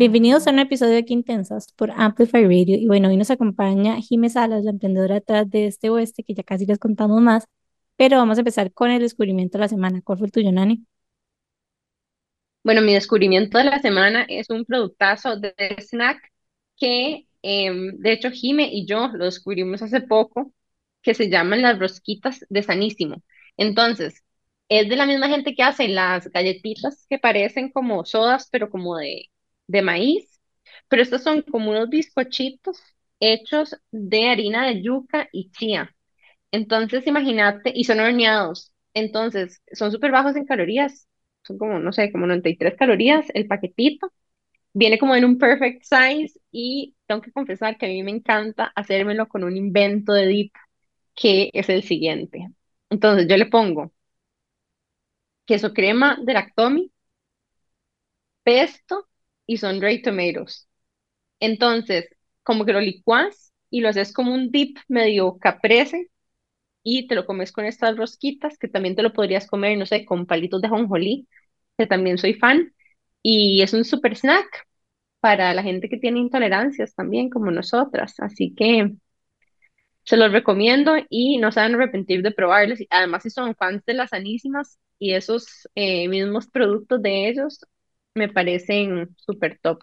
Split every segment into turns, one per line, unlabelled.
Bienvenidos a un episodio de Quintensas por Amplify Radio. Y bueno, hoy nos acompaña Jimé Salas, la emprendedora detrás de este oeste, que ya casi les contamos más. Pero vamos a empezar con el descubrimiento de la semana. ¿Cuál fue el tuyo, Nani?
Bueno, mi descubrimiento de la semana es un productazo de snack que, em, de hecho, Jime y yo lo descubrimos hace poco, que se llaman las rosquitas de Sanísimo. Entonces, es de la misma gente que hace las galletitas que parecen como sodas, pero como de, de maíz. Pero estos son como unos bizcochitos hechos de harina de yuca y chía. Entonces, imagínate, y son horneados. Entonces, son súper bajos en calorías. Son como, no sé, como 93 calorías el paquetito. Viene como en un perfect size y tengo que confesar que a mí me encanta hacérmelo con un invento de dip que es el siguiente. Entonces, yo le pongo queso crema de lactomi, pesto y sun-dried tomatoes. Entonces, como que lo licuas y lo haces como un dip medio caprese y te lo comes con estas rosquitas, que también te lo podrías comer, no sé, con palitos de jonjolí, que también soy fan, y es un super snack para la gente que tiene intolerancias también, como nosotras, así que se los recomiendo y no se van a arrepentir de probarlos, además si son fans de las sanísimas y esos eh, mismos productos de ellos, me parecen súper top.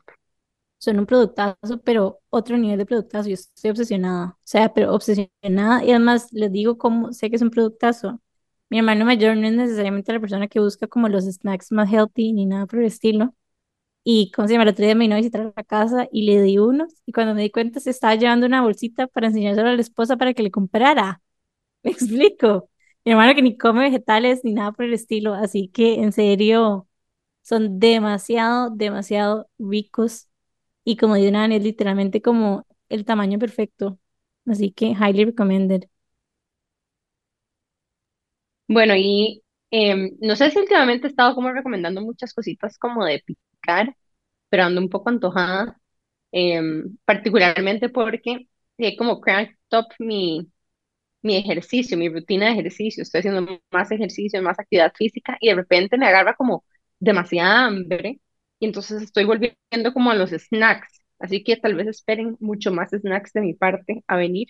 Son un productazo, pero otro nivel de productazo. Yo estoy obsesionada. O sea, pero obsesionada. Y además les digo cómo sé que es un productazo. Mi hermano mayor no es necesariamente la persona que busca como los snacks más healthy ni nada por el estilo. Y, ¿cómo se llama? El otro día a la casa y le di unos. Y cuando me di cuenta, se estaba llevando una bolsita para enseñárselo a la esposa para que le comprara. ¿Me explico? Mi hermano que ni come vegetales ni nada por el estilo. Así que, en serio, son demasiado, demasiado ricos. Y como dice Nani, es literalmente como el tamaño perfecto. Así que, highly recommended.
Bueno, y em, no sé si últimamente he estado como recomendando muchas cositas como de picar, pero ando un poco antojada, em, particularmente porque he como cranked up mi, mi ejercicio, mi rutina de ejercicio, estoy haciendo más ejercicio, más actividad física y de repente me agarra como demasiada hambre y entonces estoy volviendo como a los snacks, así que tal vez esperen mucho más snacks de mi parte a venir.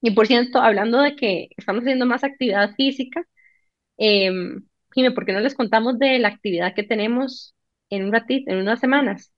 Y por cierto, hablando de que estamos haciendo más actividad física, eh, ¿por qué no les contamos de la actividad que tenemos en un ratito, en unas semanas?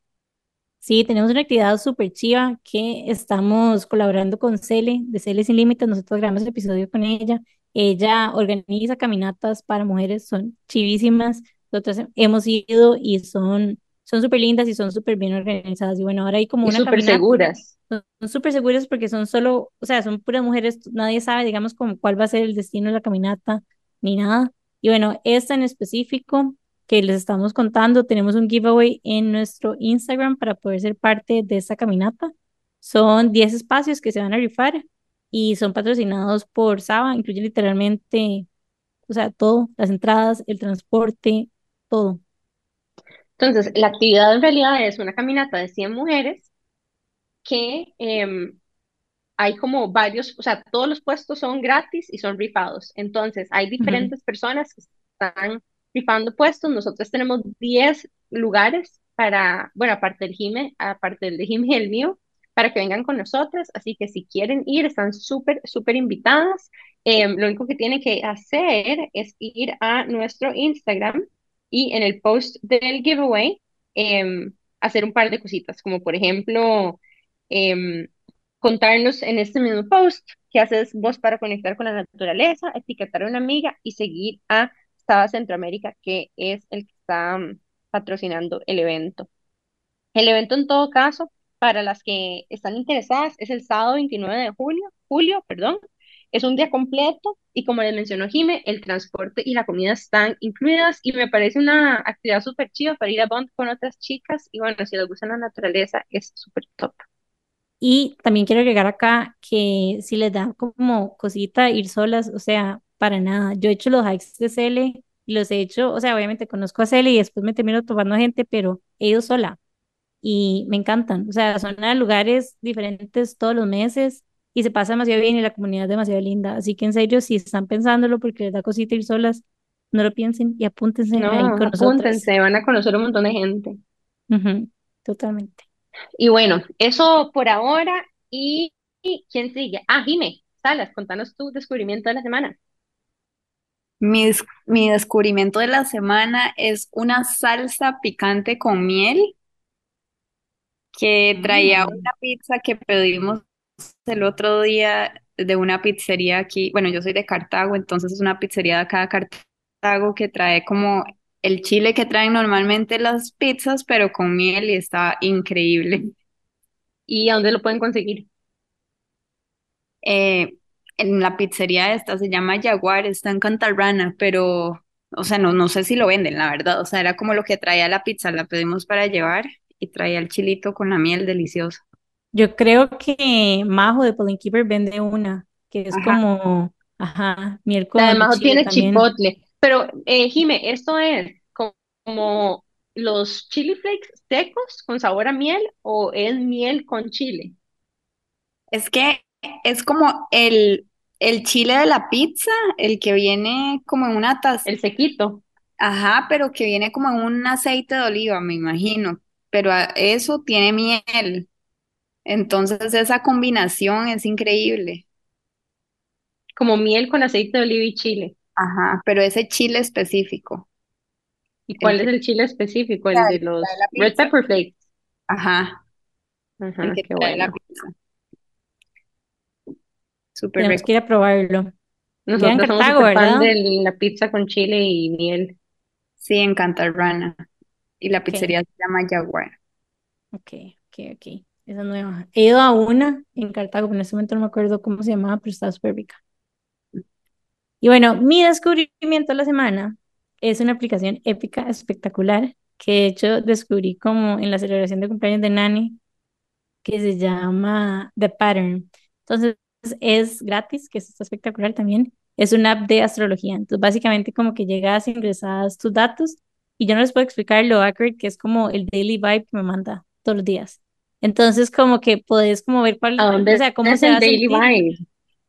Sí, tenemos una actividad súper chiva que estamos colaborando con Cele, de Cele Sin Límites. Nosotros grabamos el episodio con ella. Ella organiza caminatas para mujeres, son chivísimas. Nosotros hemos ido y son son súper lindas y son súper bien organizadas. Y bueno, ahora hay como
Y
una
súper seguras.
son son súper seguras porque son solo, o sea, son puras mujeres, nadie sabe, digamos, como cuál va a ser el destino de la caminata ni nada. Y bueno, esta en específico que les estamos contando, tenemos un giveaway en nuestro Instagram para poder ser parte de esta caminata. Son 10 espacios que se van a rifar y son patrocinados por Saba, incluye literalmente, o sea, todo, las entradas, el transporte, todo.
Entonces, la actividad en realidad es una caminata de 100 mujeres que em, hay como varios, o sea, todos los puestos son gratis y son rifados. Entonces, hay diferentes personas que están rifando puestos. Nosotros tenemos 10 lugares para, bueno, aparte del Jime, aparte del de Jime y el mío, para que vengan con nosotras. Así que si quieren ir, están súper, súper invitadas. Em, lo único que tienen que hacer es ir a nuestro Instagram y en el post del giveaway, em, hacer un par de cositas, como por ejemplo, em, contarnos en este mismo post qué haces vos para conectar con la naturaleza, etiquetar a una amiga y seguir a Saba Centroamérica, que es el que está mm, patrocinando el evento. El evento en todo caso, para las que están interesadas, es el sábado 29 de julio, julio, perdón. Es un día completo y como les mencionó Jime, el transporte y la comida están incluidas y me parece una actividad súper chiva para ir a Bond con otras chicas y bueno, si les gusta la naturaleza, es súper top.
Y también quiero agregar acá que si les da como cosita ir solas, o sea, para nada. Yo he hecho los hikes de Cele y los he hecho, o sea, obviamente conozco a Cele y después me termino tomando gente, pero he ido sola y me encantan. O sea, son lugares diferentes todos los meses y se pasa demasiado bien y la comunidad es demasiado linda. Así que en serio, si están pensándolo porque les da cosita ir solas, no lo piensen y apúntense ahí
No,
con nosotras.
apúntense, van a conocer un montón de gente.
Totalmente.
Y bueno, eso por ahora. ¿Y, y quién sigue? Ah, Jime, Salas, contanos tu descubrimiento de la semana.
Mi, mi descubrimiento de la semana es una salsa picante con miel que traía
Mm.
una pizza que pedimos el otro día de una pizzería aquí. Bueno, yo soy de Cartago, entonces es una pizzería de acá de Cartago que trae como el chile que traen normalmente las pizzas, pero con miel y está increíble.
¿Y a dónde lo pueden conseguir?
Eh, en la pizzería esta se llama Jaguar, está en Cantarrana, pero, o sea, no, no sé si lo venden, la verdad. O sea, era como lo que traía la pizza, la pedimos para llevar y traía el chilito con la miel deliciosa.
Yo creo que Majo de Pollen Keeper vende una, que es
Ajá.
como, ajá, miel con
Además
chile
tiene
también.
chipotle. Pero, eh, Jime, ¿esto es co- como los chili flakes secos con sabor a miel o es miel con chile?
Es que es como el, el chile de la pizza, el que viene como en una taza,
El sequito,
ajá, pero que viene como en un aceite de oliva, me imagino. Pero a- eso tiene miel. Entonces esa combinación es increíble.
como miel con aceite de oliva y chile.
Ajá, pero ese chile específico,
¿Y
el
cuál es el chile específico? El de los red pepper flakes.
Ajá, el
Ajá,
que
qué
trae la
bueno.
pizza. Súper
Tenemos que ir
rico.
a probarlo. En
Nosotros somos
Cartago,
de la pizza con chile y miel.
Sí, en Cantarrana. Y la pizzería se llama Jaguar.
ok, ok, ok. Esa es nueva. He ido a una en Cartago, pero en este momento no me acuerdo cómo se llamaba, pero estaba súper rica. Y bueno, mi descubrimiento de la semana es una aplicación épica, espectacular, que de hecho descubrí como en la celebración de cumpleaños de Nani, que se llama The Pattern. Entonces es gratis, que está espectacular también. Es una app de astrología. Entonces básicamente como que llegas, ingresas tus datos y yo no les puedo explicar lo accurate que es como el daily vibe que me manda todos los días. Entonces como que podés como ver
¿A
cuál, o
dónde
sea, cómo
es
se
el Daily Vibe?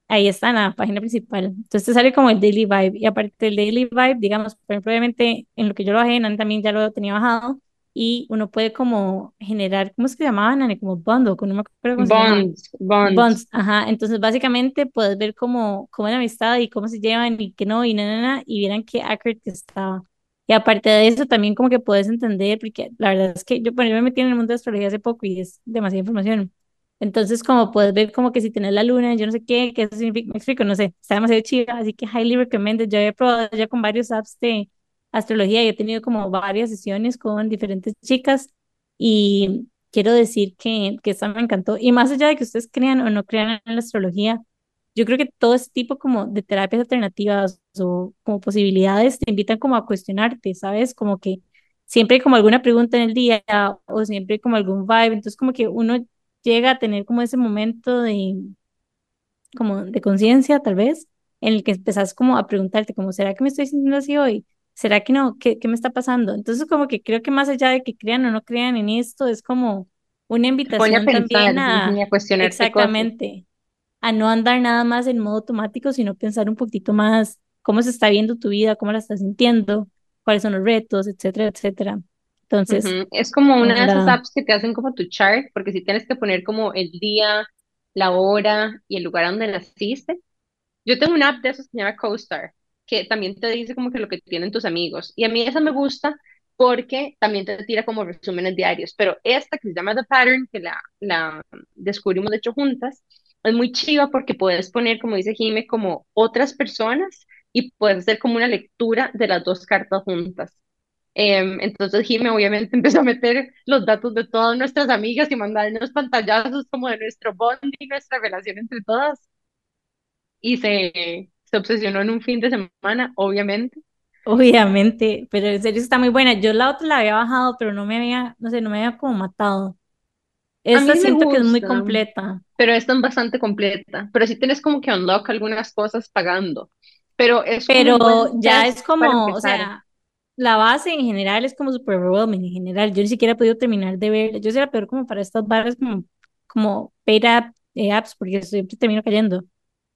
Ahí está en la página principal. Entonces te sale como el daily vibe. Y aparte del daily vibe, digamos, por ejemplo, obviamente en lo que yo lo bajé, Nani también ya lo tenía bajado. Y uno puede como generar, ¿cómo es que se llamaba, Nani? Como bundle, no me acuerdo.
Bonds, bonds.
Bonds, ajá. Entonces, básicamente puedes ver cómo, cómo es la amistad y cómo se llevan y qué no, y nada, nada, y vieran qué accurate que estaba. Y aparte de eso, también como que puedes entender, porque la verdad es que yo, bueno, yo me metí en el mundo de astrología hace poco y es demasiada información. Entonces, como puedes ver como que si tienes la luna, yo no sé qué, qué eso significa, me explico, no sé, está demasiado chido, así que highly recommended. Yo he probado ya con varios apps de astrología y he tenido como varias sesiones con diferentes chicas y quiero decir que, que esta me encantó. Y más allá de que ustedes crean o no crean en la astrología, yo creo que todo este tipo como de terapias alternativas o como posibilidades te invitan como a cuestionarte, ¿sabes? Como que siempre hay como alguna pregunta en el día o siempre hay como algún vibe, entonces como que uno llega a tener como ese momento de como de conciencia tal vez, en el que empezás como a preguntarte como, ¿será que me estoy sintiendo así hoy? ¿Será que no? ¿Qué, qué me está pasando? Entonces como que creo que más allá de que crean o no crean en esto, es como una
pone a
invitación
pensar
también a,
a cuestionarte cosas.
exactamente, a no andar nada más en modo automático, sino pensar un poquito más cómo se está viendo tu vida, cómo la estás sintiendo, cuáles son los retos, etcétera, etcétera. Entonces,
Ujú, Es como una de esas apps que te hacen como tu chart, porque si tienes que poner como el día, la hora y el lugar donde naciste. Yo tengo una app de esos que se llama CoStar, que también te dice como que lo que tienen tus amigos. Y a mí esa me gusta porque también te tira como resúmenes diarios. Pero esta que se llama The Pattern, que la, la descubrimos de hecho juntas, es muy chiva porque puedes poner, como dice Jime, como otras personas y puedes hacer como una lectura de las dos cartas juntas. Em, entonces Jime obviamente empezó a meter los datos de todas nuestras amigas y mandarnos pantallazos como de nuestro bond y nuestra relación entre todas y se, se obsesionó en un fin de semana, obviamente.
Obviamente, pero en serio está muy buena. Yo la otra la había bajado, pero no me había, no sé, no me había como matado. Esta siento que es muy
gusta,
completa,
pero esta es bastante completa. Pero sí tienes como que unlock algunas cosas pagando. Pero es
pero ya es como, o sea, la base en general es como super overwhelming en general. Yo ni siquiera he podido terminar de ver, yo soy la peor como para estas barras como, como paid app, eh, apps, porque siempre termino cayendo.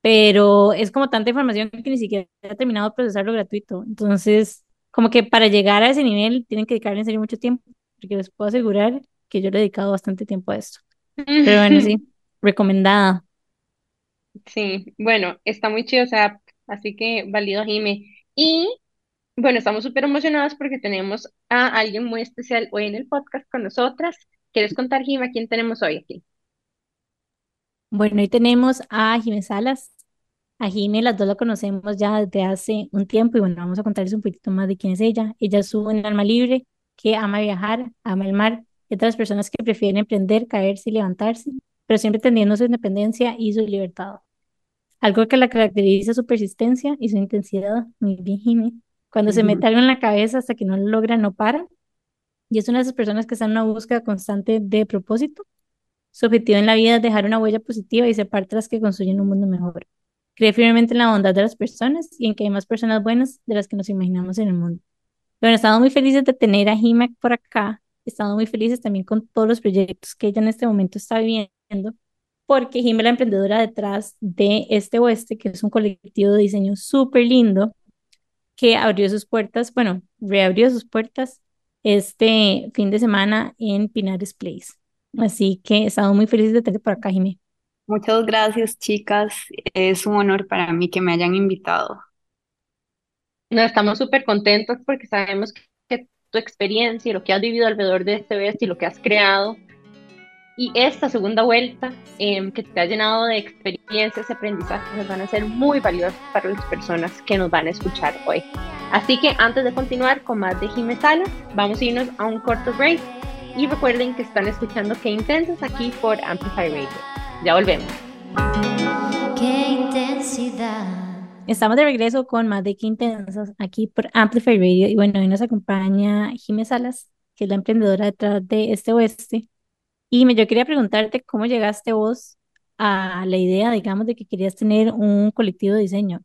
Pero es como tanta información que ni siquiera he terminado de procesarlo gratuito. Entonces, como que para llegar a ese nivel tienen que dedicarle en serio mucho tiempo, porque les puedo asegurar que yo le he dedicado bastante tiempo a esto. Pero bueno, sí, recomendada.
Sí, bueno, está muy chido, o sea, así que válido, Jime. Y bueno, estamos súper emocionados porque tenemos a alguien muy especial hoy en el podcast con nosotras. ¿Quieres contar, Jime, quién tenemos hoy aquí?
Bueno, hoy tenemos a Jimé Salas. A Jimé, las dos la conocemos ya desde hace un tiempo y bueno, vamos a contarles un poquito más de quién es ella. Ella es un alma libre que ama viajar, ama el mar, de las personas que prefieren emprender, caerse y levantarse, pero siempre teniendo su independencia y su libertad. Algo que la caracteriza su persistencia y su intensidad. Muy bien, Jimé. Cuando se mete algo en la cabeza hasta que no lo logra, no para. Y es una de esas personas que está en una búsqueda constante de propósito. Su objetivo en la vida es dejar una huella positiva y ser parte de las que construyen un mundo mejor. Cree firmemente en la bondad de las personas y en que hay más personas buenas de las que nos imaginamos en el mundo. Bueno, estamos muy felices de tener a Jimé por acá. Estamos muy felices también con todos los proyectos que ella en este momento está viviendo, porque Jimé la emprendedora detrás de Este Oeste, que es un colectivo de diseño súper lindo, que abrió sus puertas, bueno, reabrió sus puertas este fin de semana en Pinares Place. Así que estamos muy felices de tenerte por acá, Jimé.
Muchas gracias, chicas. Es un honor para mí que me hayan invitado.
No, estamos súper contentos porque sabemos que tu experiencia y lo que has vivido alrededor de este vez y lo que has creado y esta segunda vuelta em, que te ha llenado de experiencias y aprendizajes nos van a ser muy valiosos para las personas que nos van a escuchar hoy. Así que antes de continuar con más de Jiménez Salas, vamos a irnos a un corto break y recuerden que están escuchando Qué Intensas aquí por Amplify Radio. Ya volvemos.
Qué intensidad. Estamos de regreso con más de Qué Intensas aquí por Amplify Radio y bueno, hoy nos acompaña Jiménez Salas, que es la emprendedora detrás de este oeste y me, yo quería preguntarte cómo llegaste vos a la idea, digamos, de que querías tener un colectivo de diseño.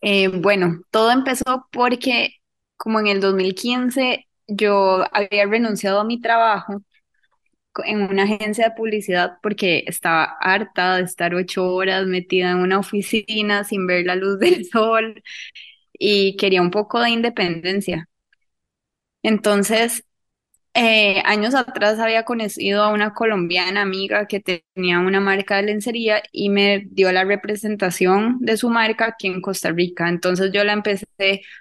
Eh, bueno, todo empezó porque como en el 2015 yo había renunciado a mi trabajo en una agencia de publicidad porque estaba harta de estar ocho horas metida en una oficina sin ver la luz del sol y quería un poco de independencia. Entonces eh, años atrás había conocido a una colombiana amiga que tenía una marca de lencería y me dio la representación de su marca aquí en Costa Rica. Entonces yo la empecé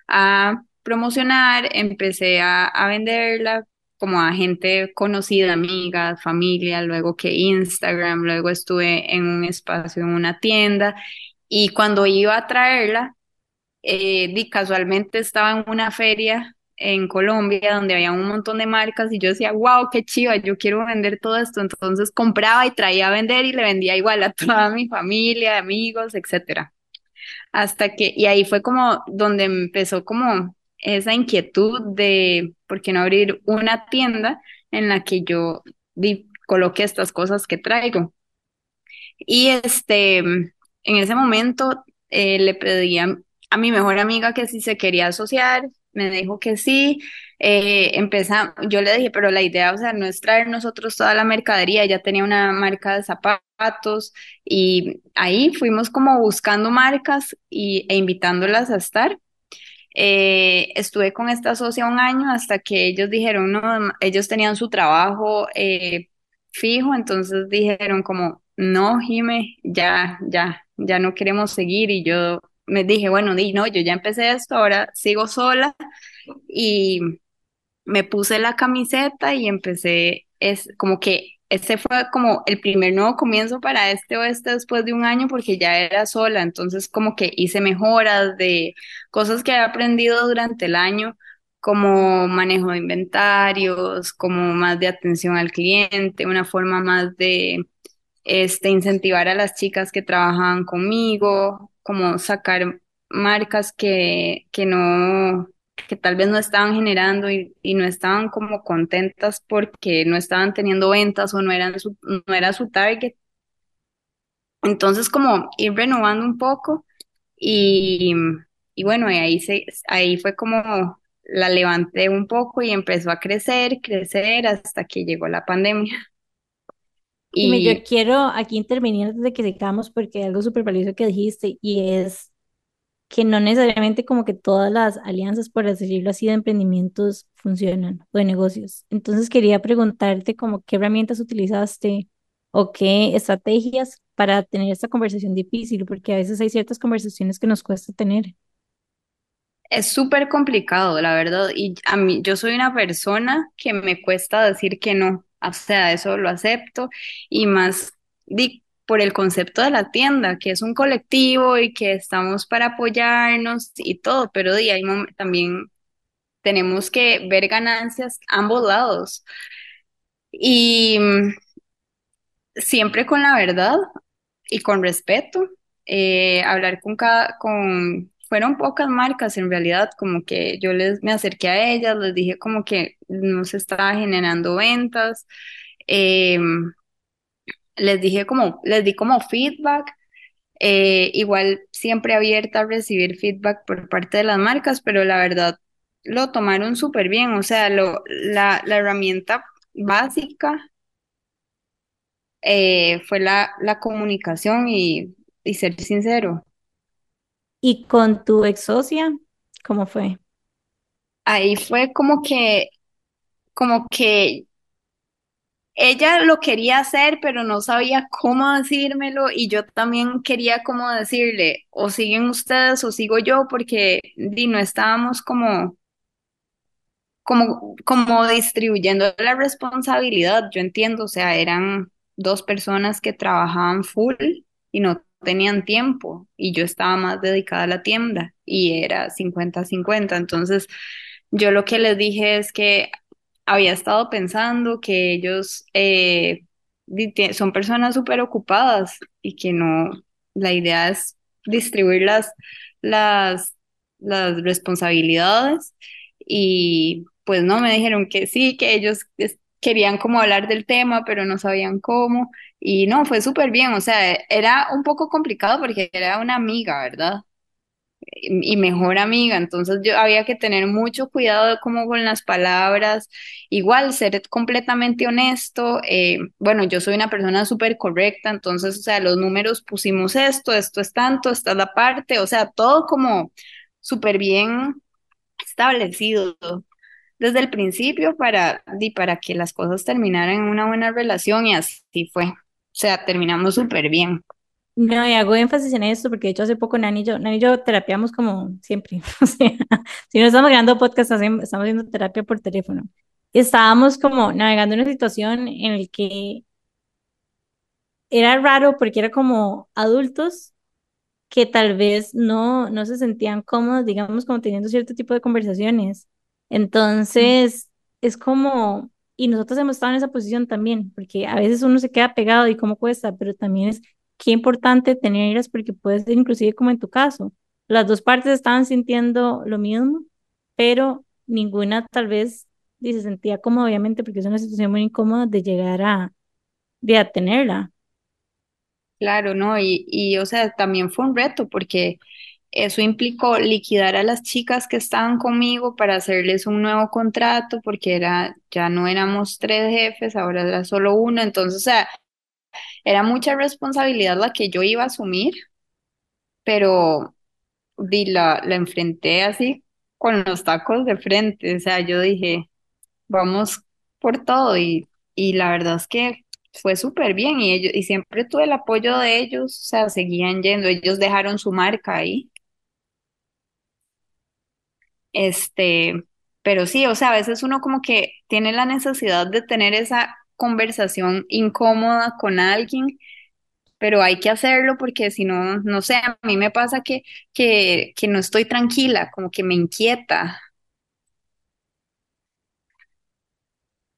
a promocionar, empecé a, a venderla como a gente conocida, amigas, familia, luego que Instagram, luego estuve en un espacio, en una tienda y cuando iba a traerla, eh, casualmente estaba en una feria en Colombia donde había un montón de marcas y yo decía, wow, qué chiva, yo quiero vender todo esto. Entonces compraba y traía a vender y le vendía igual a toda mi familia, amigos, etcétera. Hasta que, y ahí fue como donde empezó como esa inquietud de, ¿por qué no abrir una tienda en la que yo coloque estas cosas que traigo? Y este, en ese momento eh, le pedí a mi mejor amiga que si se quería asociar, me dijo que sí. Eh, yo le dije, pero la idea, o sea, no es traer nosotros toda la mercadería, ella tenía una marca de zapatos y ahí fuimos como buscando marcas y, e invitándolas a estar. Eh, estuve con esta socia un año hasta que ellos dijeron, no, ellos tenían su trabajo eh, fijo, entonces dijeron como, no, Jime, ya, ya, ya no queremos seguir y yo me dije, bueno, di, no, yo ya empecé esto, ahora sigo sola y me puse la camiseta y empecé, es como que ese fue como el primer nuevo comienzo para este oeste después de un año porque ya era sola, entonces como que hice mejoras de cosas que he aprendido durante el año, como manejo de inventarios, como más de atención al cliente, una forma más de este, incentivar a las chicas que trabajaban conmigo, como sacar marcas que, que no, que tal vez no estaban generando y, no estaban como contentas porque no estaban teniendo ventas o no eran su, no era su target. Entonces como ir renovando un poco y, y bueno, ahí, se, ahí fue como la levanté un poco y empezó a crecer, crecer hasta que llegó la pandemia.
Y yo quiero aquí intervenir antes de que sigamos porque hay algo súper valioso que dijiste y es que no necesariamente como que todas las alianzas, por decirlo así, de emprendimientos funcionan o de negocios. Entonces quería preguntarte como qué herramientas utilizaste o qué estrategias para tener esta conversación difícil, porque a veces hay ciertas conversaciones que nos cuesta tener.
Es súper complicado, la verdad. Y a mí, yo soy una persona que me cuesta decir que no. O sea, eso lo acepto. Y más por el concepto de la tienda, que es un colectivo y que estamos para apoyarnos y todo. Pero di, hay también tenemos que ver ganancias ambos lados. Y mm, siempre con la verdad y con respeto, eh, hablar con cada, con, fueron pocas marcas en realidad, como que yo les, me acerqué a ellas, les dije como que no se estaba generando ventas, eh, les dije como, les di como feedback, eh, igual siempre abierta a recibir feedback por parte de las marcas, pero la verdad lo tomaron súper bien, o sea, lo, la, la herramienta básica eh, fue la, la comunicación y, y ser sincero.
Y con tu ex socia, ¿cómo fue?
Ahí fue como que, como que ella lo quería hacer, pero no sabía cómo decírmelo y yo también quería como decirle, o siguen ustedes o sigo yo, porque no estábamos como como, como distribuyendo la responsabilidad, yo entiendo, o sea, eran dos personas que trabajaban full y no tenían tiempo y yo estaba más dedicada a la tienda y era cincuenta cincuenta entonces yo lo que les dije es que había estado pensando que ellos eh, son personas súper ocupadas y que no, la idea es distribuir las, las, las responsabilidades y pues no, me dijeron que sí, que ellos querían como hablar del tema, pero no sabían cómo. Y no, fue súper bien, o sea, era un poco complicado porque era una amiga, ¿verdad? Y mejor amiga, entonces yo había que tener mucho cuidado como con las palabras, igual ser completamente honesto, eh, bueno, yo soy una persona súper correcta, entonces, o sea, los números pusimos esto, esto es tanto, esta es la parte, o sea, todo como súper bien establecido desde el principio para, y para que las cosas terminaran en una buena relación y así fue. Sea, terminamos súper bien.
No, y hago énfasis en esto porque de hecho hace poco Nani y yo, Nani y yo terapiamos como siempre. O sea, si no estamos grabando podcast, estamos haciendo terapia por teléfono. Estábamos como navegando una situación en la que era raro porque era como adultos que tal vez no, no se sentían cómodos, digamos, como teniendo cierto tipo de conversaciones. Entonces, es como, y nosotros hemos estado en esa posición también, porque a veces uno se queda pegado y cómo cuesta, pero también es qué importante tenerlas porque puede ser inclusive como en tu caso. Las dos partes estaban sintiendo lo mismo, pero ninguna tal vez y se sentía cómoda, obviamente, porque es una situación muy incómoda de llegar a, de a tenerla.
Claro, ¿no? Y, y, o sea, también fue un reto porque eso implicó liquidar a las chicas que estaban conmigo para hacerles un nuevo contrato porque era, ya no éramos tres jefes, ahora era solo uno. Entonces, o sea, era mucha responsabilidad la que yo iba a asumir, pero la, la enfrenté así con los tacos de frente. O sea, yo dije, vamos por todo y, y la verdad es que fue súper bien y ellos, y siempre tuve el apoyo de ellos, o sea, seguían yendo, ellos dejaron su marca ahí. Este, pero sí, o sea, a veces uno como que tiene la necesidad de tener esa conversación incómoda con alguien, pero hay que hacerlo porque si no, no sé, a mí me pasa que, que, que no estoy tranquila, como que me inquieta.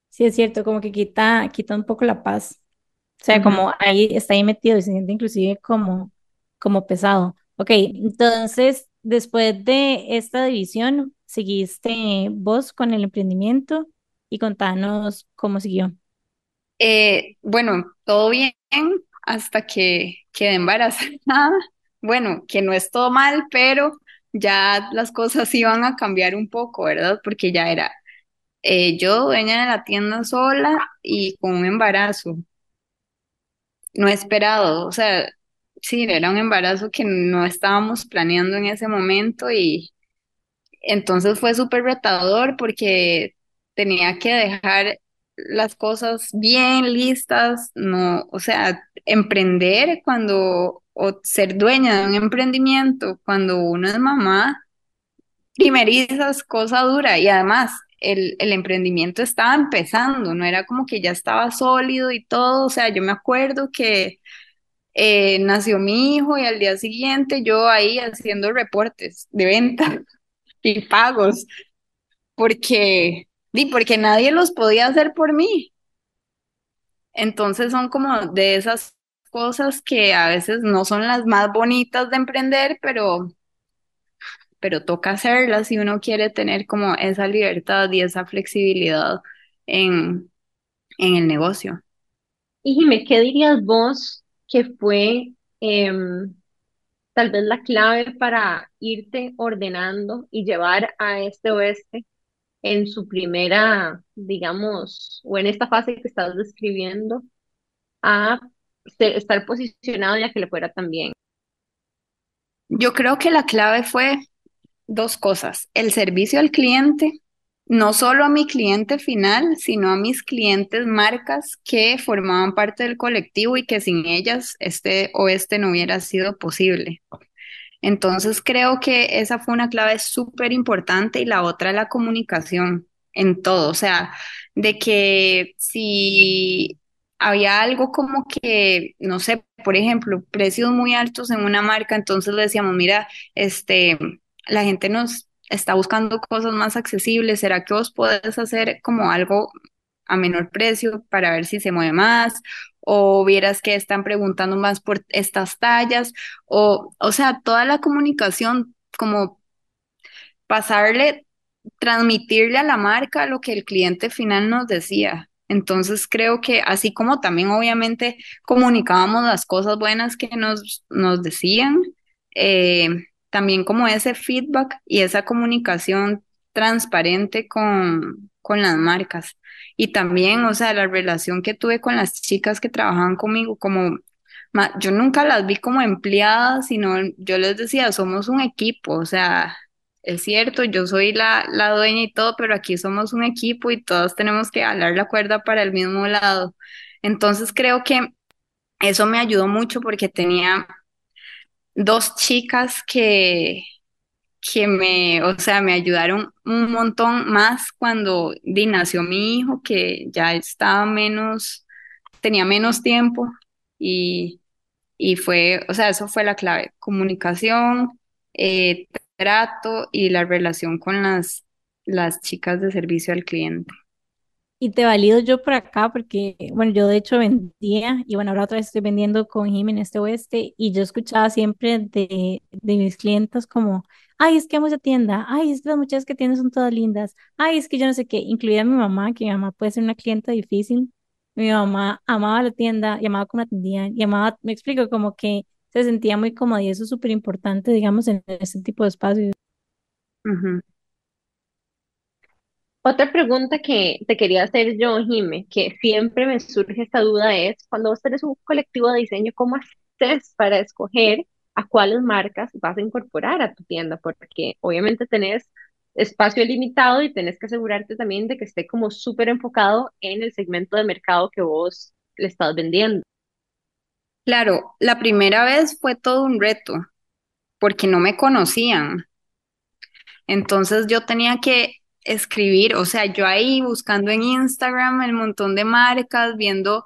Sí, es cierto, como que quita, quita un poco la paz. O sea, como ahí está ahí metido y se siente inclusive como, como pesado. Ok, entonces, después de esta división, seguiste vos con el emprendimiento y contanos cómo siguió.
Eh, bueno, todo bien hasta que quedé embarazada. Bueno, que no es todo mal, pero ya las cosas iban a cambiar un poco, ¿verdad? Porque ya era eh, yo dueña de la tienda sola y con un embarazo no esperado. O sea, sí, era un embarazo que no estábamos planeando en ese momento y entonces fue súper retador porque tenía que dejar las cosas bien listas, no, o sea, emprender cuando, o ser dueña de un emprendimiento cuando uno es mamá, primeriza es cosa dura. Y además el, el emprendimiento estaba empezando, no era como que ya estaba sólido y todo, o sea, yo me acuerdo que eh, nació mi hijo y al día siguiente yo ahí haciendo reportes de venta y pagos, porque, di, porque nadie los podía hacer por mí. Entonces son como de esas cosas que a veces no son las más bonitas de emprender, pero, pero toca hacerlas si uno quiere tener como esa libertad y esa flexibilidad en, en el negocio.
Y Jimé, ¿qué dirías vos que fue em, tal vez la clave para irte ordenando y llevar a este oeste en su primera, digamos, o en esta fase que estás describiendo, a estar posicionado y a que le fuera tan bien?
Yo creo que la clave fue dos cosas, el servicio al cliente, no solo a mi cliente final, sino a mis clientes marcas que formaban parte del colectivo y que sin ellas este oeste no hubiera sido posible. Entonces creo que esa fue una clave súper importante y la otra la comunicación en todo, o sea, de que si había algo como que, no sé, por ejemplo, precios muy altos en una marca, entonces le decíamos, mira, este, la gente nos está buscando cosas más accesibles, ¿será que vos podés hacer como algo a menor precio para ver si se mueve más? O vieras que están preguntando más por estas tallas, o, o sea, toda la comunicación, como pasarle, transmitirle a la marca lo que el cliente final nos decía. Entonces creo que así como también obviamente comunicábamos las cosas buenas que nos, nos decían, eh, también como ese feedback y esa comunicación transparente con, con las marcas. Y también, o sea, la relación que tuve con las chicas que trabajaban conmigo, como yo nunca las vi como empleadas, sino yo les decía, somos un equipo, o sea, es cierto, yo soy la, la dueña y todo, pero aquí somos un equipo y todos tenemos que jalar la cuerda para el mismo lado. Entonces creo que eso me ayudó mucho porque tenía dos chicas que, que me, o sea, me ayudaron un montón más cuando di, nació mi hijo, que ya estaba menos, tenía menos tiempo y, y fue, o sea, eso fue la clave, comunicación, eh, trato y la relación con las, las chicas de servicio al cliente.
Y te valido yo por acá porque, bueno, yo de hecho vendía y bueno, ahora otra vez estoy vendiendo con Jim en este oeste y yo escuchaba siempre de, de mis clientes como, ay, es que amo esa tienda, ay, es que las muchachas que tienen son todas lindas, ay, es que yo no sé qué, incluida mi mamá, que mi mamá puede ser una clienta difícil, mi mamá amaba la tienda y amaba cómo la atendían y amaba, me explico, como que se sentía muy cómoda y eso es súper importante, digamos, en este tipo de espacios.
Ujú.
Otra pregunta que te quería hacer yo, Jime, que siempre me surge esta duda es, cuando vos tenés un colectivo de diseño, ¿cómo haces para escoger a cuáles marcas vas a incorporar a tu tienda? Porque obviamente tenés espacio limitado y tenés que asegurarte también de que esté como súper enfocado en el segmento de mercado que vos le estás vendiendo.
Claro, la primera vez fue todo un reto porque no me conocían. Entonces yo tenía que escribir, o sea, yo ahí buscando en Instagram el montón de marcas, viendo,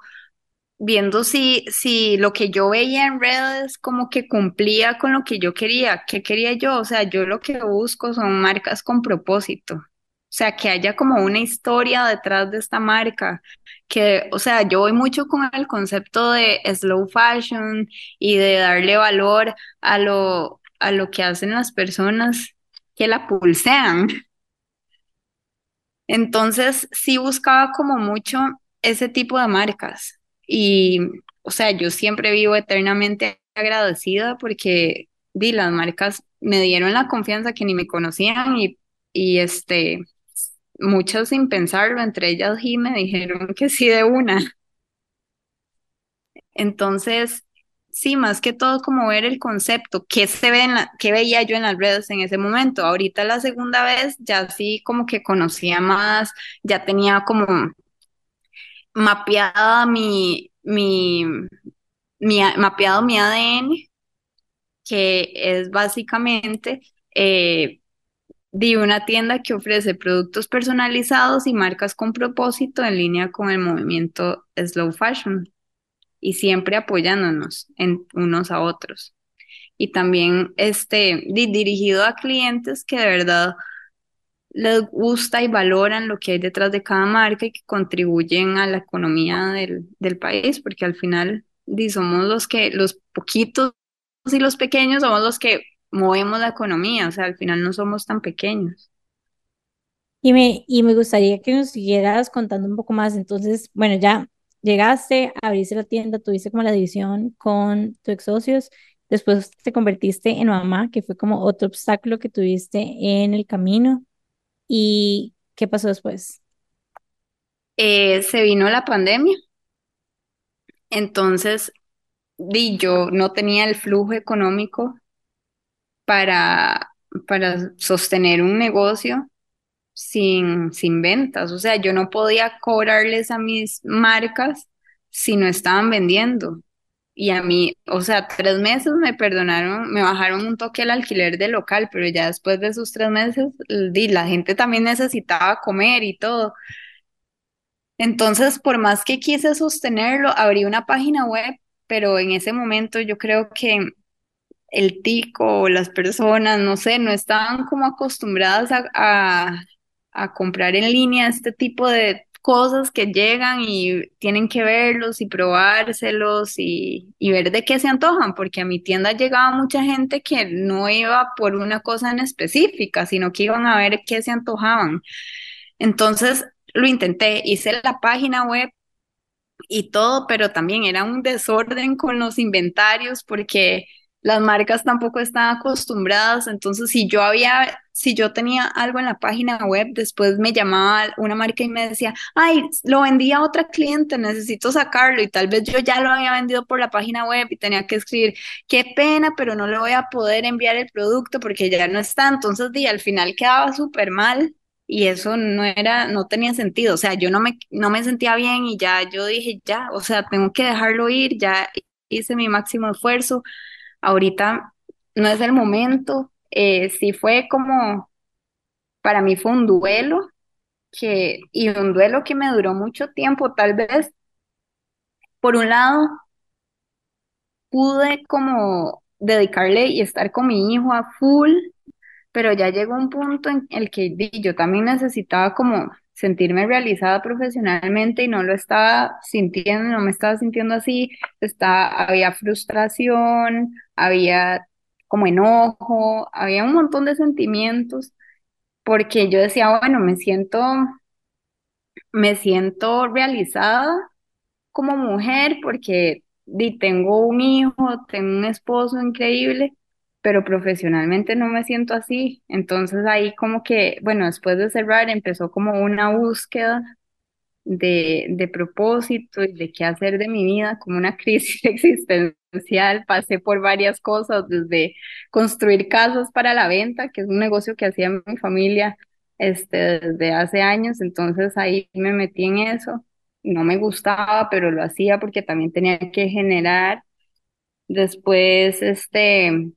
viendo si, si lo que yo veía en redes como que cumplía con lo que yo quería. ¿Qué quería yo? O sea, yo lo que busco son marcas con propósito. O sea, que haya como una historia detrás de esta marca. Que, o sea, yo voy mucho con el concepto de slow fashion y de darle valor a lo, a lo que hacen las personas que la pulsean. Entonces, sí buscaba como mucho ese tipo de marcas. Y, o sea, yo siempre vivo eternamente agradecida porque di, las marcas me dieron la confianza que ni me conocían y, y este, muchas sin pensarlo, entre ellas y me dijeron que sí de una. Entonces, sí, más que todo como ver el concepto, qué se ve en la, qué veía yo en las redes en ese momento. Ahorita la segunda vez ya sí como que conocía más, ya tenía como mapeada mi, mi, mi mapeado mi ADN, que es básicamente eh, de una tienda que ofrece productos personalizados y marcas con propósito en línea con el movimiento Slow Fashion y siempre apoyándonos en unos a otros. Y también este, dirigido a clientes que de verdad les gusta y valoran lo que hay detrás de cada marca y que contribuyen a la economía del, del país, porque al final somos los que, los poquitos y los pequeños somos los que movemos la economía, o sea, al final no somos tan pequeños.
Y me, y me gustaría que nos siguieras contando un poco más. Entonces, bueno, ya llegaste, abriste la tienda, tuviste como la división con tus ex socios, después te convertiste en mamá, que fue como otro obstáculo que tuviste en el camino. ¿Y qué pasó después?
Eh, se vino la pandemia, entonces di, yo no tenía el flujo económico para, para sostener un negocio sin, sin ventas. O sea, yo no podía cobrarles a mis marcas si no estaban vendiendo. Y a mí, o sea, tres meses me perdonaron, me bajaron un toque el alquiler del local, pero ya después de esos tres meses, la gente también necesitaba comer y todo. Entonces, por más que quise sostenerlo, abrí una página web, pero en ese momento yo creo que el tico o las personas, no sé, no estaban como acostumbradas a, a comprar en línea este tipo de cosas que llegan y tienen que verlos y probárselos y, y, ver de qué se antojan, porque a mi tienda llegaba mucha gente que no iba por una cosa en específica, sino que iban a ver qué se antojaban. Entonces lo intenté, hice la página web y todo, pero también era un desorden con los inventarios porque las marcas tampoco están acostumbradas, entonces si yo había, si yo tenía algo en la página web, después me llamaba una marca y me decía, ay, lo vendí a otra cliente, necesito sacarlo y tal vez yo ya lo había vendido por la página web y tenía que escribir, qué pena, pero no le voy a poder enviar el producto porque ya no está, entonces di, al final quedaba súper mal y eso no era, no tenía sentido, o sea, yo no me, no me sentía bien y ya yo dije, ya, o sea, tengo que dejarlo ir, ya hice mi máximo esfuerzo ahorita no es el momento. Eh, sí fue como, para mí fue un duelo que, y un duelo que me duró mucho tiempo, tal vez. Por un lado, pude como dedicarle y estar con mi hijo a full, pero ya llegó un punto en el que yo también necesitaba como sentirme realizada profesionalmente y no lo estaba sintiendo, no me estaba sintiendo así, está, había frustración, había como enojo, había un montón de sentimientos, porque yo decía, bueno, me siento, me siento realizada como mujer porque tengo un hijo, tengo un esposo increíble, pero profesionalmente no me siento así. Entonces ahí como que, bueno, después de cerrar empezó como una búsqueda de, de propósito y de qué hacer de mi vida, como una crisis existencial. Pasé por varias cosas, desde construir casas para la venta, que es un negocio que hacía mi familia este, desde hace años, entonces ahí me metí en eso. No me gustaba, pero lo hacía porque también tenía que generar. Después, este,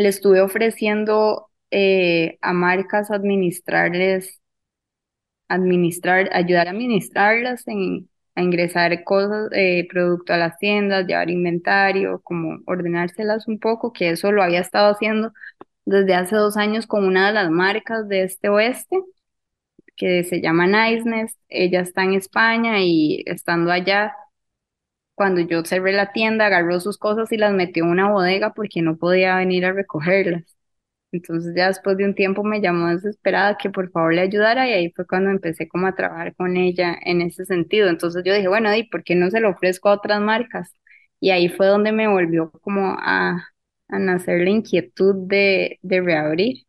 le estuve ofreciendo eh, a marcas administrarles, administrar, ayudar a administrarlas en, a ingresar cosas, eh, producto a las tiendas, llevar inventario, como ordenárselas un poco, que eso lo había estado haciendo desde hace dos años con una de las marcas de este oeste, que se llama Niceness. Ella está en España y estando allá cuando yo cerré la tienda, agarró sus cosas y las metió en una bodega porque no podía venir a recogerlas. Entonces ya después de un tiempo me llamó desesperada que por favor le ayudara y ahí fue cuando empecé como a trabajar con ella en ese sentido. Entonces yo dije, bueno, ¿y por qué no se lo ofrezco a otras marcas? Y ahí fue donde me volvió como a, nacer la inquietud de, de reabrir.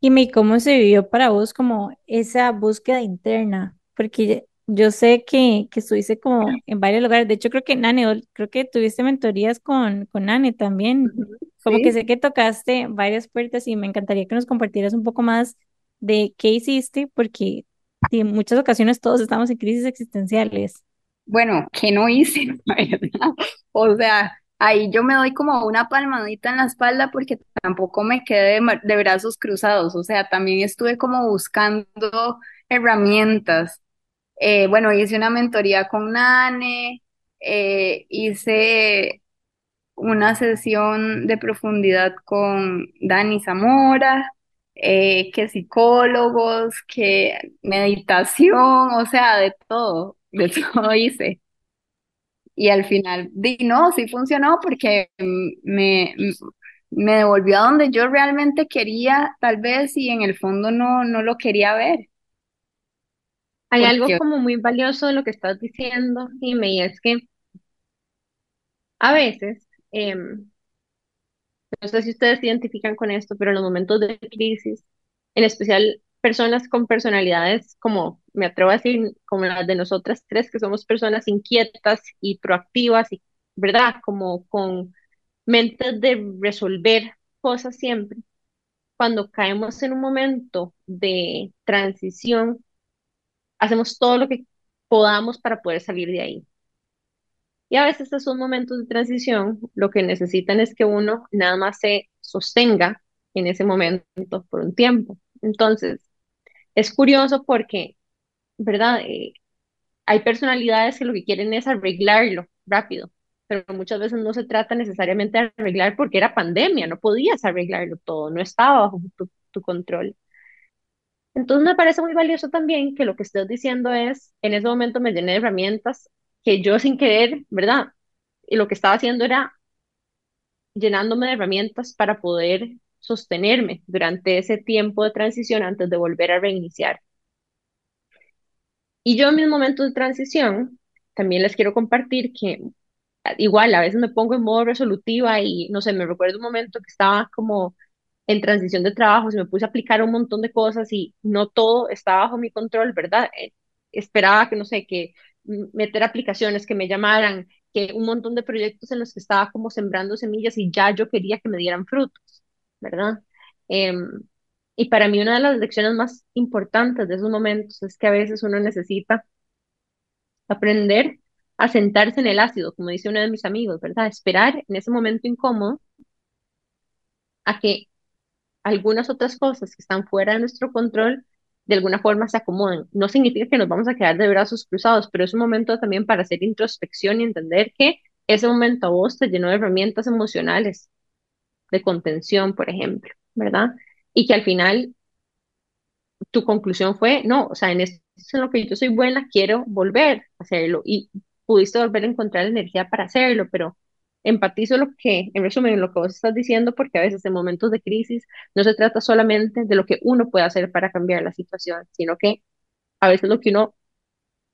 Y me, ¿cómo se vivió para vos como esa búsqueda interna? Porque Yo sé que, que estuviste como en varios lugares. De hecho, creo que Nane, creo que tuviste mentorías con, con Nane también. Como que sé que tocaste varias puertas y me encantaría que nos compartieras un poco más de qué hiciste, porque en muchas ocasiones todos estamos en crisis existenciales.
Bueno, que no hice, verdad. O sea, ahí yo me doy como una palmadita en la espalda porque tampoco me quedé de, de brazos cruzados. O sea, también estuve como buscando herramientas. Eh, bueno, hice una mentoría con Nane, eh, hice una sesión de profundidad con Dani Zamora, eh, que psicólogos, que meditación, o sea, de todo, de todo hice. Y al final, di, no, sí funcionó porque me, me devolvió a donde yo realmente quería, tal vez, y en el fondo no, no lo quería ver,
Hay algo
porque
como muy valioso de lo que estás diciendo, Jime, y es que a veces, em, no sé si ustedes se identifican con esto, pero en los momentos de crisis, en especial personas con personalidades como, me atrevo a decir, como las de nosotras tres, que somos personas inquietas y proactivas, y, ¿verdad? Como con mentes de resolver cosas siempre. Cuando caemos en un momento de transición, hacemos todo lo que podamos para poder salir de ahí. Y a veces esos momentos de transición lo que necesitan es que uno nada más se sostenga en ese momento por un tiempo. Entonces, es curioso porque, ¿verdad? Eh, hay personalidades que lo que quieren es arreglarlo rápido, pero muchas veces no se trata necesariamente de arreglar porque era pandemia, no podías arreglarlo todo, no estaba bajo tu, tu control. Entonces me parece muy valioso también que lo que estás diciendo es, en ese momento me llené de herramientas que yo sin querer, ¿verdad? Y lo que estaba haciendo era llenándome de herramientas para poder sostenerme durante ese tiempo de transición antes de volver a reiniciar. Y yo en mis momentos de transición, también les quiero compartir que igual a veces me pongo en modo resolutiva y no sé, me recuerdo un momento que estaba como en transición de trabajo, se me puse a aplicar un montón de cosas y no todo estaba bajo mi control, ¿verdad? Eh, esperaba que, no sé, que meter aplicaciones que me llamaran, que un montón de proyectos en los que estaba como sembrando semillas y ya yo quería que me dieran frutos, ¿verdad? Em, y para mí una de las lecciones más importantes de esos momentos es que a veces uno necesita aprender a sentarse en el ácido, como dice uno de mis amigos, ¿verdad? Esperar en ese momento incómodo a que algunas otras cosas que están fuera de nuestro control de alguna forma se acomoden. No significa que nos vamos a quedar de brazos cruzados, pero es un momento también para hacer introspección y entender que ese momento a vos te llenó de herramientas emocionales, de contención, por ejemplo, ¿verdad? Y que al final tu conclusión fue, no, o sea, en esto en lo que yo soy buena, quiero volver a hacerlo y pudiste volver a encontrar energía para hacerlo, pero empatizo lo que, en resumen, lo que vos estás diciendo, porque a veces en momentos de crisis no se trata solamente de lo que uno puede hacer para cambiar la situación, sino que a veces lo que uno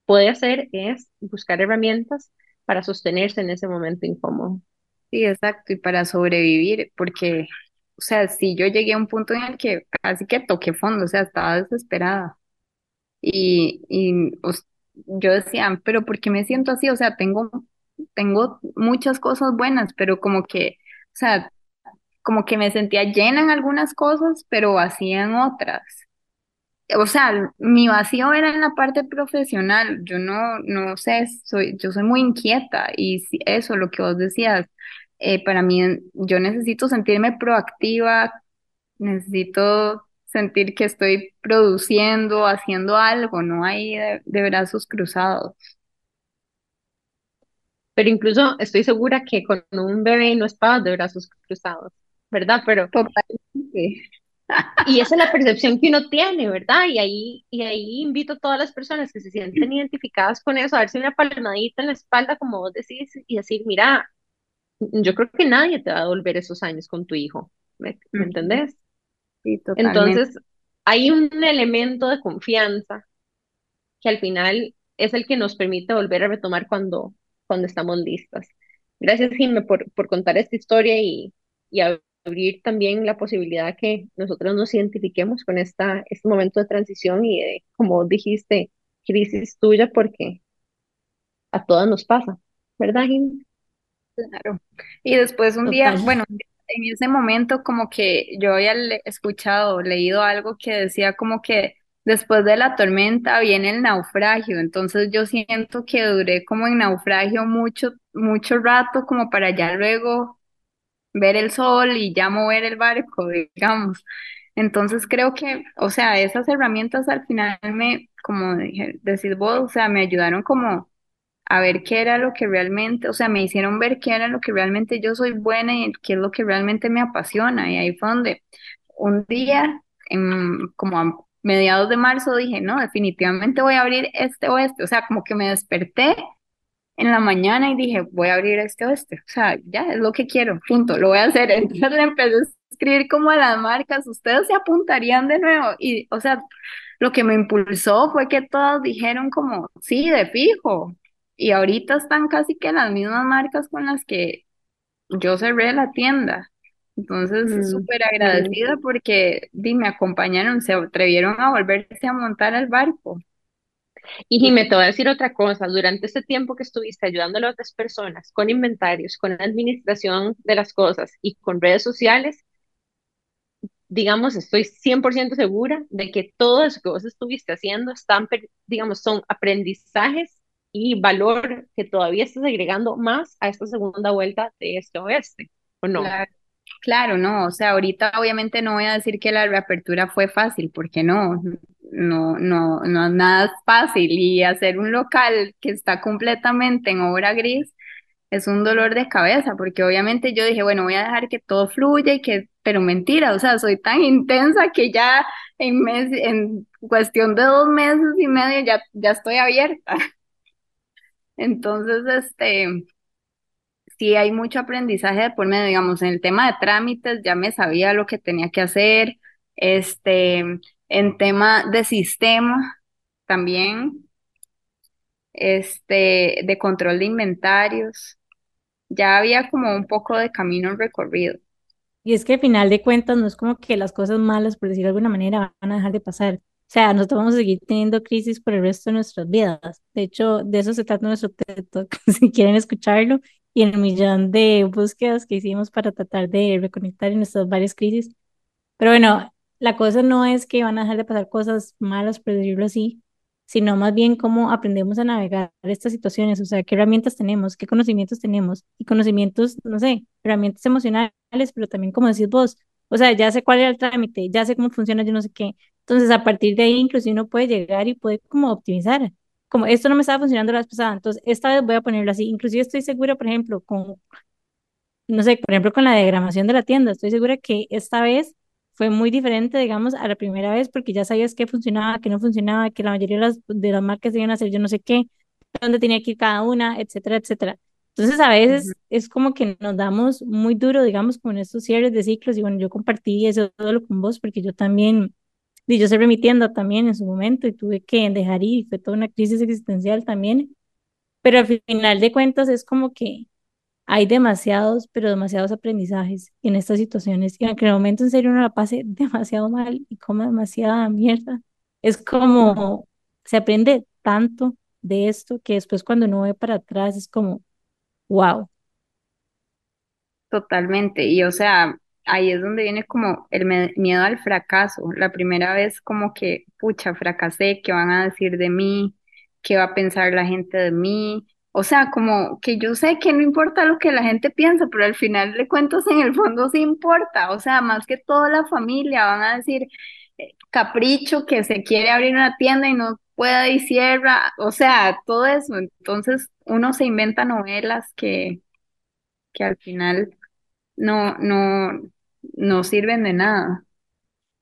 puede hacer es buscar herramientas para sostenerse en ese momento incómodo.
sí, exacto, y para sobrevivir, porque, o sea, sí, yo llegué a un punto en el que casi que toqué fondo, o sea, estaba desesperada. Y, y os- yo decía, pero ¿por qué me siento así? O sea, tengo, tengo muchas cosas buenas, pero como que, o sea, como que me sentía llena en algunas cosas, pero vacía en otras. O sea, mi vacío era en la parte profesional. Yo no, no sé, soy, yo soy muy inquieta y eso, lo que vos decías, eh, para mí, yo necesito sentirme proactiva, necesito sentir que estoy produciendo, haciendo algo, no de, de brazos cruzados.
Pero incluso estoy segura que con un bebé no estabas de brazos cruzados, ¿verdad? Pero
Totalmente.
Y esa es la percepción que uno tiene, ¿verdad? Y ahí, y ahí invito a todas las personas que se sienten identificadas con eso a darse una palmadita en la espalda, como vos decís, y decir, mira, yo creo que nadie te va a devolver esos años con tu hijo, ¿me, me entendés?
Sí, totalmente.
Entonces, hay un elemento de confianza que al final es el que nos permite volver a retomar cuando, cuando estamos listas. Gracias, Jimé, por, por contar esta historia y, y abrir también la posibilidad que nosotros nos identifiquemos con esta, este momento de transición y de, como dijiste, crisis tuya porque a todas nos pasa, ¿verdad, Jim?
Claro. Y después un día, bueno, en ese momento como que yo había escuchado, leído algo que decía como que después de la tormenta viene el naufragio. Entonces yo siento que duré como en naufragio mucho, mucho rato como para ya luego ver el sol y ya mover el barco, digamos. Entonces creo que, o sea, esas herramientas al final me, como dije, decís vos, o sea, me ayudaron como a ver qué era lo que realmente, o sea, me hicieron ver qué era lo que realmente yo soy buena y qué es lo que realmente me apasiona. Y ahí fue donde un día, en, como mediados de marzo, dije, no, definitivamente voy a abrir este o este. O sea, como que me desperté en la mañana y dije, voy a abrir este o este. O sea, ya es lo que quiero, punto, lo voy a hacer. Entonces le empecé a escribir como a las marcas, ustedes se apuntarían de nuevo. Y, o sea, lo que me impulsó fue que todas dijeron como, sí, de fijo. Y ahorita están casi que las mismas marcas con las que yo cerré la tienda. Entonces,
Mm,
súper agradecida porque di, me acompañaron, se atrevieron a volverse a montar al barco.
Y Jimé, te voy a decir otra cosa. Durante este tiempo que estuviste ayudando a otras personas con inventarios, con la administración de las cosas y con redes sociales, digamos, estoy 100% segura de que todo eso que vos estuviste haciendo están, digamos, son aprendizajes y valor que todavía estás agregando más a esta segunda vuelta de este oeste, ¿o no?
Claro, claro, no, o sea, ahorita obviamente no voy a decir que la reapertura fue fácil, porque no, no, no, no, nada es fácil y hacer un local que está completamente en obra gris es un dolor de cabeza, porque obviamente yo dije, bueno, voy a dejar que todo fluya y que, pero mentira, o sea, soy tan intensa que ya en mes, en cuestión de dos meses y medio ya, ya estoy abierta. Entonces, este sí hay mucho aprendizaje de por medio, digamos, en el tema de trámites ya me sabía lo que tenía que hacer, este, en tema de sistema también, este, de control de inventarios, ya había como un poco de camino recorrido.
Y es que al final de cuentas no es como que las cosas malas, por decirlo de alguna manera, van a dejar de pasar. O sea, nosotros vamos a seguir teniendo crisis por el resto de nuestras vidas. De hecho, de eso se trata nuestro TED Talk, si quieren escucharlo, y el millón de búsquedas que hicimos para tratar de reconectar en nuestras varias crisis. Pero bueno, la cosa no es que van a dejar de pasar cosas malas, por decirlo así, sino más bien cómo aprendemos a navegar estas situaciones, o sea, qué herramientas tenemos, qué conocimientos tenemos, y conocimientos, no sé, herramientas emocionales, pero también como decís vos, o sea, ya sé cuál era el trámite, ya sé cómo funciona, yo no sé qué. Entonces, a partir de ahí, inclusive uno puede llegar y puede como optimizar. Como esto no me estaba funcionando la vez pasada, entonces esta vez voy a ponerlo así. Inclusive estoy segura, por ejemplo, con no sé, por ejemplo, con la diagramación de la tienda, estoy segura que esta vez fue muy diferente, digamos, a la primera vez, porque ya sabías qué funcionaba, qué no funcionaba, que la mayoría de las, de las marcas iban a hacer yo no sé qué, dónde tenía que ir cada una, etcétera, etcétera. Entonces, a veces es como que nos damos muy duro, digamos, con estos cierres de ciclos, y bueno, yo compartí eso todo con vos, porque yo también, y yo cerré mi tienda también en su momento, y tuve que dejar ir, fue toda una crisis existencial también, pero al final de cuentas es como que hay demasiados, pero demasiados aprendizajes en estas situaciones. Y aunque en el momento en serio uno la pase demasiado mal y coma demasiada mierda, es como se aprende tanto de esto que después cuando uno ve para atrás es como, wow.
Totalmente. Y o sea, ahí es donde viene como el miedo al fracaso. La primera vez como que, pucha, fracasé, ¿qué van a decir de mí? ¿Qué va a pensar la gente de mí? O sea, como que yo sé que no importa lo que la gente piensa, pero al final de cuentas en el fondo sí importa. O sea, más que toda la familia van a decir, eh, capricho, que se quiere abrir una tienda y no puede y cierra. O sea, todo eso. Entonces uno se inventa novelas que, que al final no, no, no sirven de nada.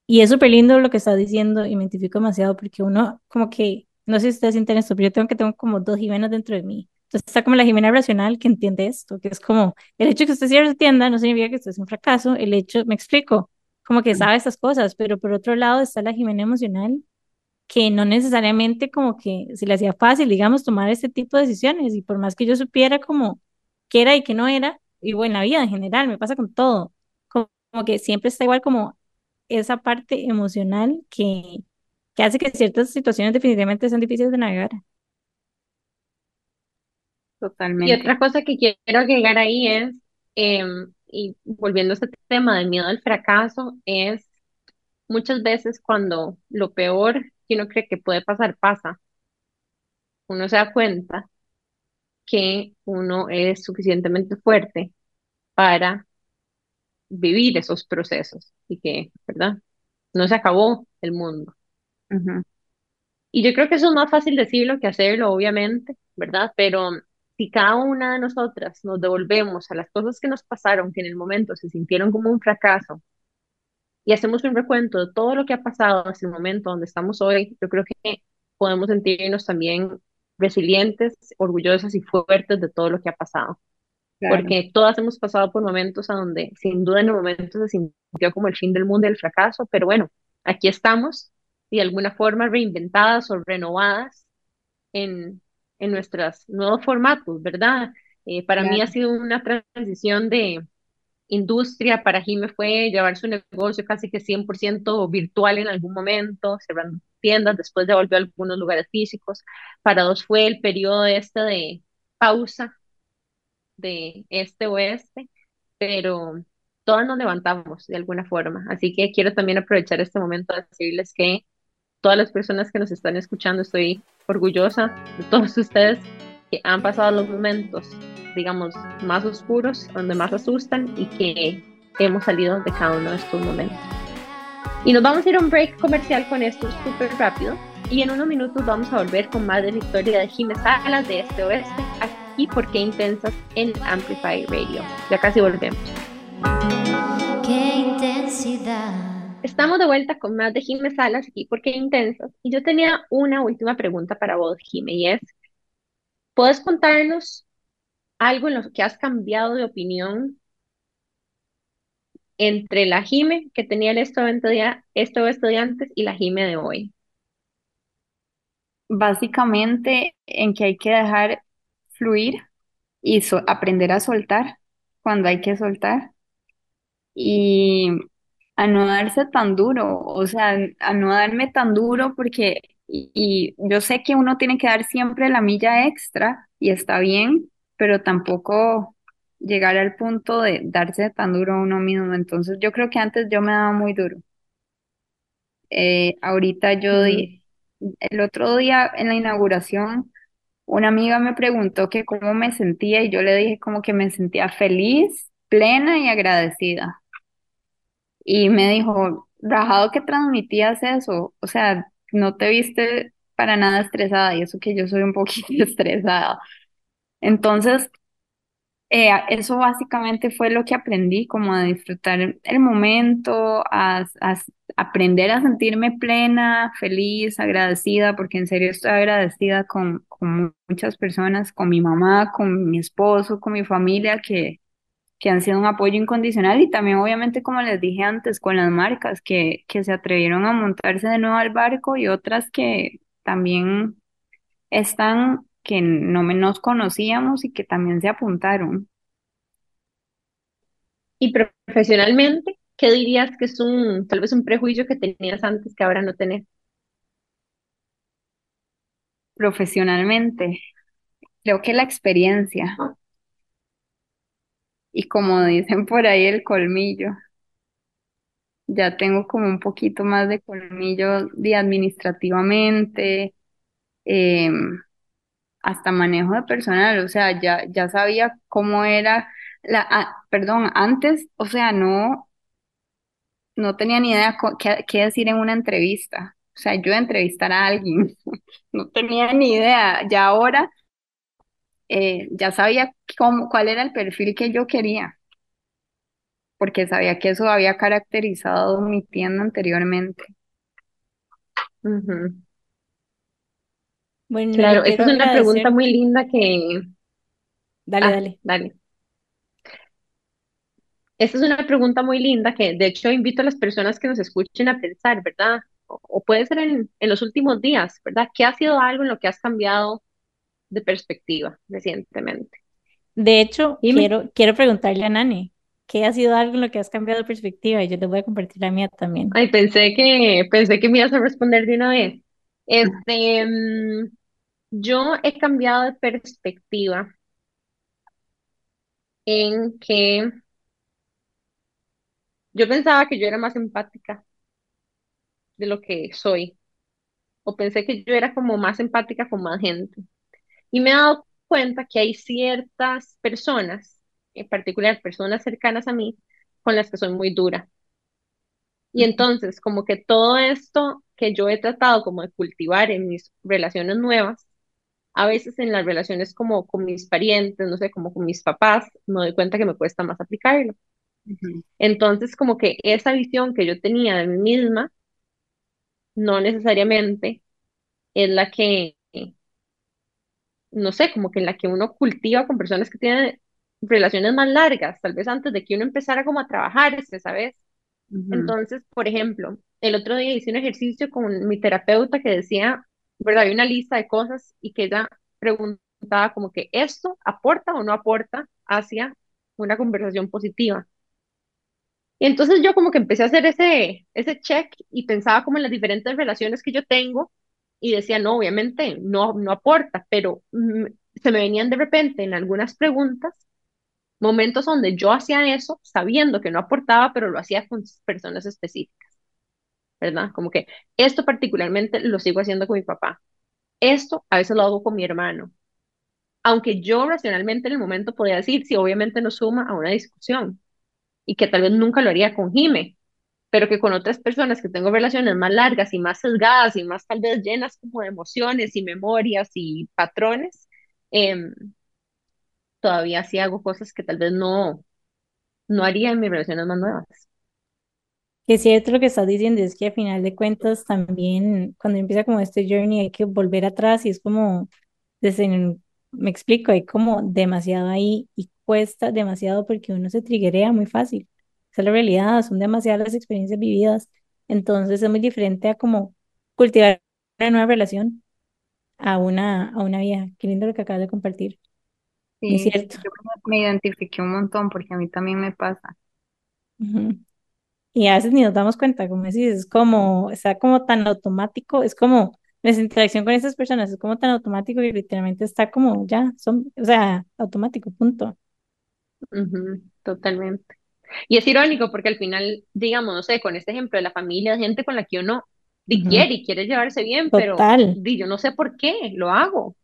Y es súper lindo lo que estás diciendo y me identifico demasiado porque uno como que, no sé si ustedes sienten esto, pero yo tengo que tengo como dos Jimenas dentro de mí. Entonces está como la Jimena racional que entiende esto, que es como el hecho de que usted cierre su tienda no significa que usted es un fracaso, el hecho, me explico, como que sabe estas cosas, pero por otro lado está la Jimena emocional que no necesariamente como que se le hacía fácil, digamos, tomar este tipo de decisiones y por más que yo supiera como qué era y qué no era, y bueno, en la vida en general, me pasa con todo, como, como que siempre está igual como esa parte emocional que, que hace que ciertas situaciones definitivamente son difíciles de navegar.
Y
Totalmente.
otra cosa que quiero agregar ahí es, em, y volviendo a este tema del miedo al fracaso, es muchas veces cuando lo peor que uno cree que puede pasar pasa, uno se da cuenta que uno es suficientemente fuerte para vivir esos procesos y que, ¿verdad? No se acabó el mundo. Y yo creo que eso es más fácil decirlo que hacerlo, obviamente, ¿verdad? Pero si cada una de nosotras nos devolvemos a las cosas que nos pasaron, que en el momento se sintieron como un fracaso, y hacemos un recuento de todo lo que ha pasado hasta el momento donde estamos hoy, yo creo que podemos sentirnos también resilientes, orgullosas y fuertes de todo lo que ha pasado.
claro,
Porque todas hemos pasado por momentos a donde, sin duda, en el momento se sintió como el fin del mundo y el fracaso, pero bueno, aquí estamos y de alguna forma reinventadas o renovadas en, en nuestros nuevos formatos, ¿verdad? Eh, para mí ha sido una transición de industria, para Jime fue llevar su negocio casi que 100% virtual en algún momento, cerrando tiendas, después ya volvió a algunos lugares físicos. Para dos fue el periodo este de pausa de este oeste, pero todas nos levantamos de alguna forma. Así que quiero también aprovechar este momento de decirles que todas las personas que nos están escuchando, estoy orgullosa de todos ustedes que han pasado los momentos, digamos, más oscuros, donde más asustan y que hemos salido de cada uno de estos momentos. Y nos vamos a ir a un break comercial con esto súper rápido. Y en unos minutos vamos a volver con más de la historia de Jiménez Salas de este oeste, aquí por qué intensas en Amplify Radio. Ya casi volvemos.
Qué intensidad.
Estamos de vuelta con más de Jiménez Salas aquí por qué intensas. Y yo tenía una última pregunta para vos, Jimé, y es, ¿puedes contarnos algo en lo que has cambiado de opinión entre la Jime que tenía el esto de estudiantes y la Jime de hoy?
Básicamente en que hay que dejar fluir y aprender a soltar cuando hay que soltar y a no darse tan duro, o sea, a no darme tan duro porque y yo sé que uno tiene que dar siempre la milla extra y está bien, pero tampoco llegar al punto de darse tan duro a uno mismo. Entonces yo creo que antes yo me daba muy duro. Eh, ahorita yo di, el otro día en la inauguración, una amiga me preguntó que cómo me sentía y yo le dije como que me sentía feliz, plena y agradecida. Y me dijo, rajado que transmitías eso, o sea, no te viste para nada estresada y eso que yo soy un poquito estresada. Entonces, eh, eso básicamente fue lo que aprendí, como a disfrutar el momento, a, a aprender a sentirme plena, feliz, agradecida, porque en serio estoy agradecida con, con muchas personas, con mi mamá, con mi esposo, con mi familia, que, que han sido un apoyo incondicional y también obviamente, como les dije antes, con las marcas que, que se atrevieron a montarse de nuevo al barco y otras que también están, que no menos conocíamos y que también se apuntaron.
Y profesionalmente, ¿qué dirías que es un, tal vez un prejuicio que tenías antes que ahora no tenés?
profesionalmente. Creo que la experiencia y como dicen por ahí el colmillo, ya tengo como un poquito más de colmillo de administrativamente, eh, hasta manejo de personal, o sea, ya, ya sabía cómo era la, ah, perdón, antes, o sea, no, no tenía ni idea qué, qué decir en una entrevista. O sea, yo entrevistar a alguien, no tenía ni idea. Ya ahora eh, ya sabía cómo, cuál era el perfil que yo quería, porque sabía que eso había caracterizado mi tienda anteriormente.
Ujú.
Bueno,
Claro, esta es una pregunta muy linda que,
Dale,
ah,
dale.
dale. Esta es una pregunta muy linda que de hecho invito a las personas que nos escuchen a pensar, ¿verdad? O, o puede ser en, en los últimos días, ¿verdad? ¿Qué ha sido algo en lo que has cambiado de perspectiva recientemente?
De hecho,
Dime.
quiero, quiero preguntarle a Nani. ¿qué ha sido algo en lo que has cambiado de perspectiva? Y yo te voy a compartir la mía también.
Ay, pensé que, pensé que me ibas a responder de una vez. Este, mm, yo he cambiado de perspectiva en que yo pensaba que yo era más empática de lo que soy, o pensé que yo era como más empática con más gente. Y me he dado cuenta que hay ciertas personas, en particular personas cercanas a mí, con las que soy muy dura. Y entonces, como que todo esto que yo he tratado como de cultivar en mis relaciones nuevas, a veces en las relaciones como con mis parientes, no sé, como con mis papás, me doy cuenta que me cuesta más aplicarlo. Entonces, como que esa visión que yo tenía de mí misma, no necesariamente es la que, no sé, como que en la que uno cultiva con personas que tienen relaciones más largas, tal vez antes de que uno empezara como a trabajar, este, Entonces, por ejemplo, el otro día hice un ejercicio con mi terapeuta que decía, ¿verdad? Hay una lista de cosas y que ella preguntaba como que esto aporta o no aporta hacia una conversación positiva. Y entonces yo como que empecé a hacer ese, ese check y pensaba como en las diferentes relaciones que yo tengo y decía, no, obviamente no, no aporta, pero mm, se me venían de repente en algunas preguntas momentos donde yo hacía eso sabiendo que no aportaba, pero lo hacía con personas específicas, ¿verdad? Como que esto particularmente lo sigo haciendo con mi papá. Esto a veces lo hago con mi hermano. Aunque yo racionalmente en el momento podía decir, sí, obviamente no suma a una discusión y que tal vez nunca lo haría con Jime, pero que con otras personas que tengo relaciones más largas y más sesgadas y más tal vez llenas como de emociones y memorias y patrones, em, todavía sí hago cosas que tal vez no, no haría en mis relaciones más nuevas.
Que es cierto lo que estás diciendo, es que a final de cuentas también cuando empieza como este journey hay que volver atrás y es como, desde, me explico, hay como demasiado ahí y cuesta demasiado porque uno se triguea muy fácil. Esa es la realidad, son demasiadas las experiencias vividas, entonces es muy diferente a como cultivar una nueva relación a una, a una vieja. Qué lindo lo que acabas de compartir,
Sí,
cierto.
yo me identifiqué un montón porque a mí también me pasa.
Y a veces ni nos damos cuenta, como decís, es como, está como tan automático, es como nuestra interacción con esas personas, es como tan automático que literalmente está como ya, son, o sea, automático, punto.
Ujú, totalmente. Y es irónico porque al final, digamos, no sé, con este ejemplo de la familia, gente con la que uno quiere y quiere llevarse bien, pero
Total.
di, yo no sé por qué lo hago.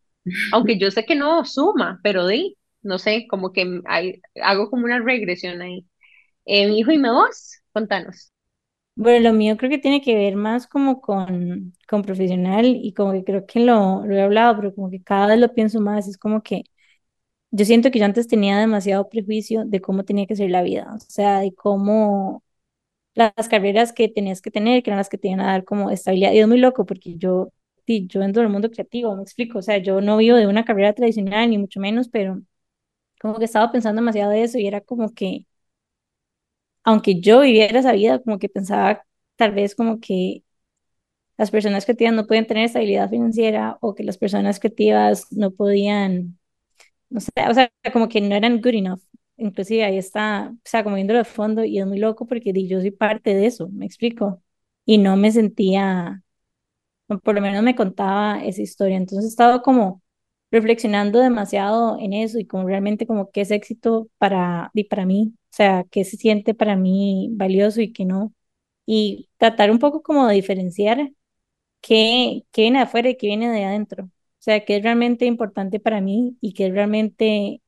Aunque yo sé que no suma, pero di, no sé, como que hay, hago como una regresión ahí. Eh, mi hijo y me vos, contanos.
Bueno, lo mío creo que tiene que ver más como con, con profesional y como que creo que lo, lo he hablado, pero como que cada vez lo pienso más, es como que yo siento que yo antes tenía demasiado prejuicio de cómo tenía que ser la vida, o sea, de cómo las carreras que tenías que tener, que eran las que te iban a dar como estabilidad. Y es muy loco porque yo, yo entro en el mundo creativo, me explico, o sea, yo no vivo de una carrera tradicional, ni mucho menos, pero como que estaba pensando demasiado de eso y era como que, aunque yo viviera esa vida, como que pensaba tal vez como que las personas creativas no pueden tener estabilidad financiera o que las personas creativas no podían, no sé, o sea, como que no eran good enough. Inclusive ahí está, o sea, como viéndolo de fondo y es muy loco porque yo soy parte de eso, me explico. Y no me sentía por lo menos me contaba esa historia. Entonces he estado como reflexionando demasiado en eso y como realmente como qué es éxito para, y para mí, o sea, qué se siente para mí valioso y qué no. Y tratar un poco como de diferenciar qué, qué viene de afuera y qué viene de adentro. O sea, qué es realmente importante para mí y qué es realmente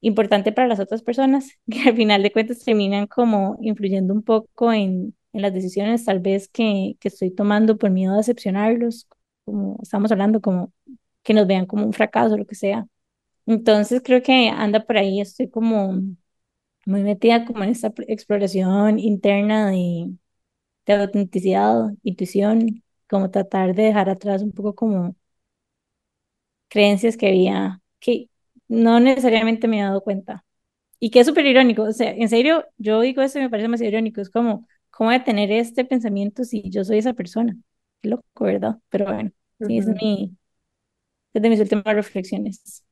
importante para las otras personas, que al final de cuentas terminan como influyendo un poco en, en las decisiones tal vez que, que estoy tomando por miedo a decepcionarlos, como estamos hablando, como que nos vean como un fracaso lo que sea. Entonces creo que anda por ahí, estoy como muy metida como en esta exploración interna de, de autenticidad, intuición, como tratar de dejar atrás un poco como creencias que había, que no necesariamente me he dado cuenta. Y que es súper irónico, o sea, en serio, yo digo eso y me parece más irónico, es como, ¿cómo voy a tener este pensamiento si yo soy esa persona? Qué loco, ¿verdad? Pero bueno, sí, es mi, es de mis últimas reflexiones.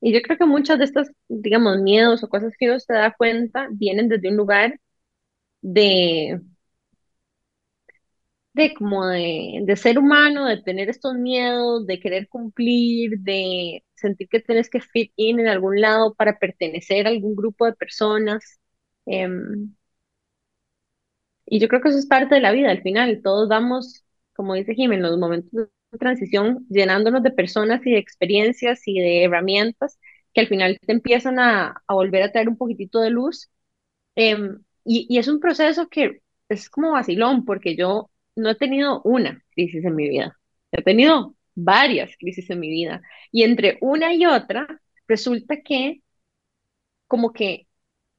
Y yo creo que muchas de estas, digamos, miedos o cosas que uno se da cuenta vienen desde un lugar de, de como de, de ser humano, de tener estos miedos, de querer cumplir, de sentir que tienes que fit in en algún lado para pertenecer a algún grupo de personas. Em, y yo creo que eso es parte de la vida al final. Todos vamos, como dice Jim, en los momentos de transición, llenándonos de personas y de experiencias y de herramientas que al final te empiezan a, a volver a traer un poquitito de luz. Em, y, y es un proceso que es como vacilón, porque yo no he tenido una crisis en mi vida, he tenido varias crisis en mi vida. Y entre una y otra, resulta que como que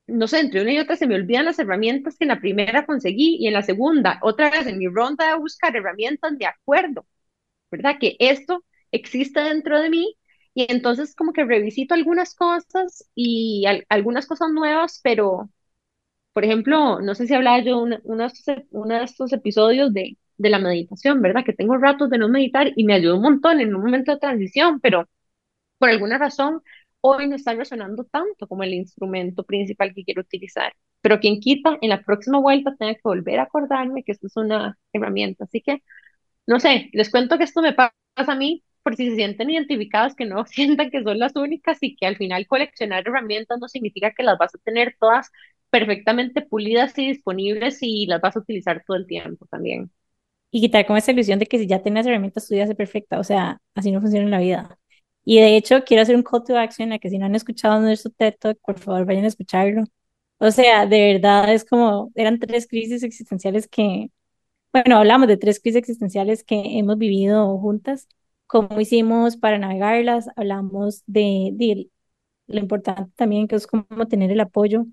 no sé, entre una y otra se me olvidan las herramientas que en la primera conseguí y en la segunda, otra vez en mi ronda de buscar herramientas de acuerdo, ¿verdad? Que esto existe dentro de mí y entonces como que revisito algunas cosas y al- algunas cosas nuevas, pero, por ejemplo, no sé si hablaba yo una, una uno de estos episodios de, de la meditación, ¿verdad? Que tengo ratos de no meditar y me ayudó un montón en un momento de transición, pero por alguna razón, hoy no está resonando tanto como el instrumento principal que quiero utilizar. Pero quien quita, en la próxima vuelta tenga que volver a acordarme que esto es una herramienta. Así que, no sé, les cuento que esto me pasa a mí por si se sienten identificados, que no sientan que son las únicas y que al final coleccionar herramientas no significa que las vas a tener todas perfectamente pulidas y disponibles y las vas a utilizar todo el tiempo también.
Y quitar como esa ilusión de que si ya tienes herramientas, vida es perfecta. O sea, así no funciona en la vida. Y de hecho, quiero hacer un call to action a que si no han escuchado nuestro TED Talk, por favor, vayan a escucharlo. O sea, de verdad es como, eran tres crisis existenciales que, bueno, hablamos de tres crisis existenciales que hemos vivido juntas, cómo hicimos para navegarlas, hablamos de, de lo importante también que es como tener el apoyo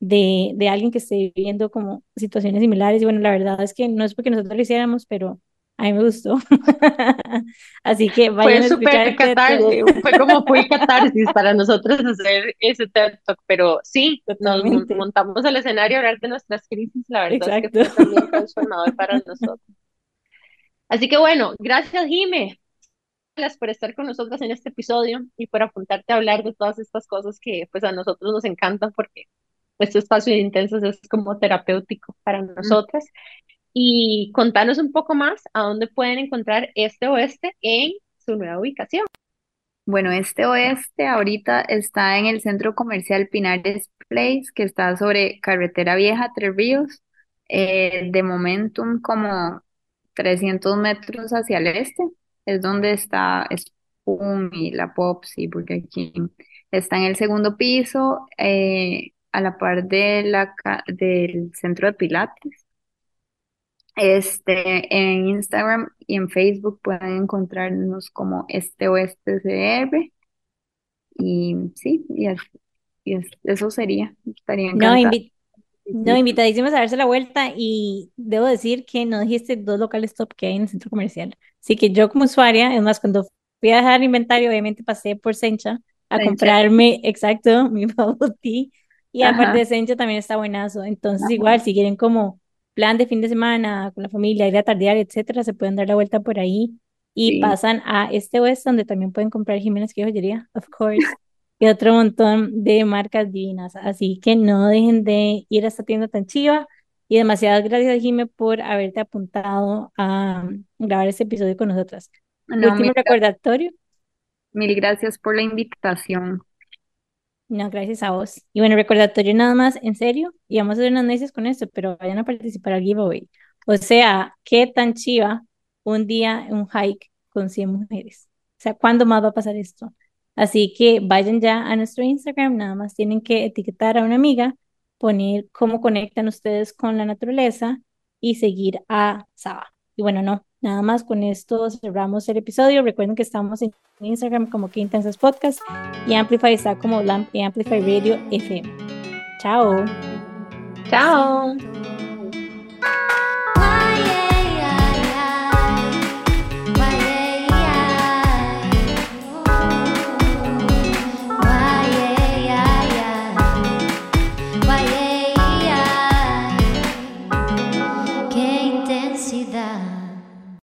de, de alguien que esté viviendo como situaciones similares. Y bueno, la verdad es que no es porque nosotros lo hiciéramos, pero a mí me gustó. Así que vayan
Fue súper catarsis, fue como fue catarsis para nosotros hacer ese TED Talk, pero sí, nos montamos el escenario a hablar de nuestras crisis, la verdad es que fue también transformador para nosotros. Así que bueno, gracias Jime, gracias por estar con nosotros en este episodio y por apuntarte a hablar de todas estas cosas que pues a nosotros nos encantan porque este espacio de intensos es como terapéutico para
Mm.
Y contanos un poco más a dónde pueden encontrar este oeste en su nueva ubicación.
Bueno, este oeste ahorita está en el centro comercial Pinares Place, que está sobre Carretera Vieja, Tres Ríos, eh, de Momentum como 300 metros hacia el este, es donde está Spoon y la Pops y Burger King. Está en el segundo piso, eh, a la par del centro de Pilates. Este, en Instagram y en Facebook pueden encontrarnos como Este Oeste CR. Y sí, y, es- y es- eso sería. Estaría
No, invi- no, invitadísimos a darse la vuelta y debo decir que no dijiste dos locales top que hay en el centro comercial. Así que yo como usuaria, es más, cuando fui a dejar inventario, obviamente pasé por Sencha a
Sencha.
comprarme, exacto, mi bubble tea. Y aparte
Ajá.
de Sencha también está buenazo. Entonces igual, si quieren como plan de fin de semana con la familia, ir a tardear, etcétera, se pueden dar la vuelta por ahí y
Sí.
pasan a este oeste donde también pueden comprar Jiménez que joyería, of course y otro montón de marcas divinas. Así que no dejen de ir a esta tienda tan chiva. Y demasiadas gracias, Jime, por haberte apuntado a um, grabar este episodio con nosotras.
No,
Último
mil,
recordatorio.
mil gracias por la invitación.
No, gracias a vos. Y bueno, recordatorio nada más, en serio, y vamos a hacer unas necias con esto, pero vayan a participar al giveaway. O sea, qué tan chiva un día un hike con 100 mujeres. O sea, ¿cuándo más va a pasar esto? Así que vayan ya a nuestro Instagram, nada más tienen que etiquetar a una amiga, poner cómo conectan ustedes con la naturaleza y seguir a Saba. Y bueno, no, nada más con esto cerramos el episodio. Recuerden que estamos en Instagram como Que Intensas Podcast y Amplify está como Amplify Radio FM. Chao.
Chao.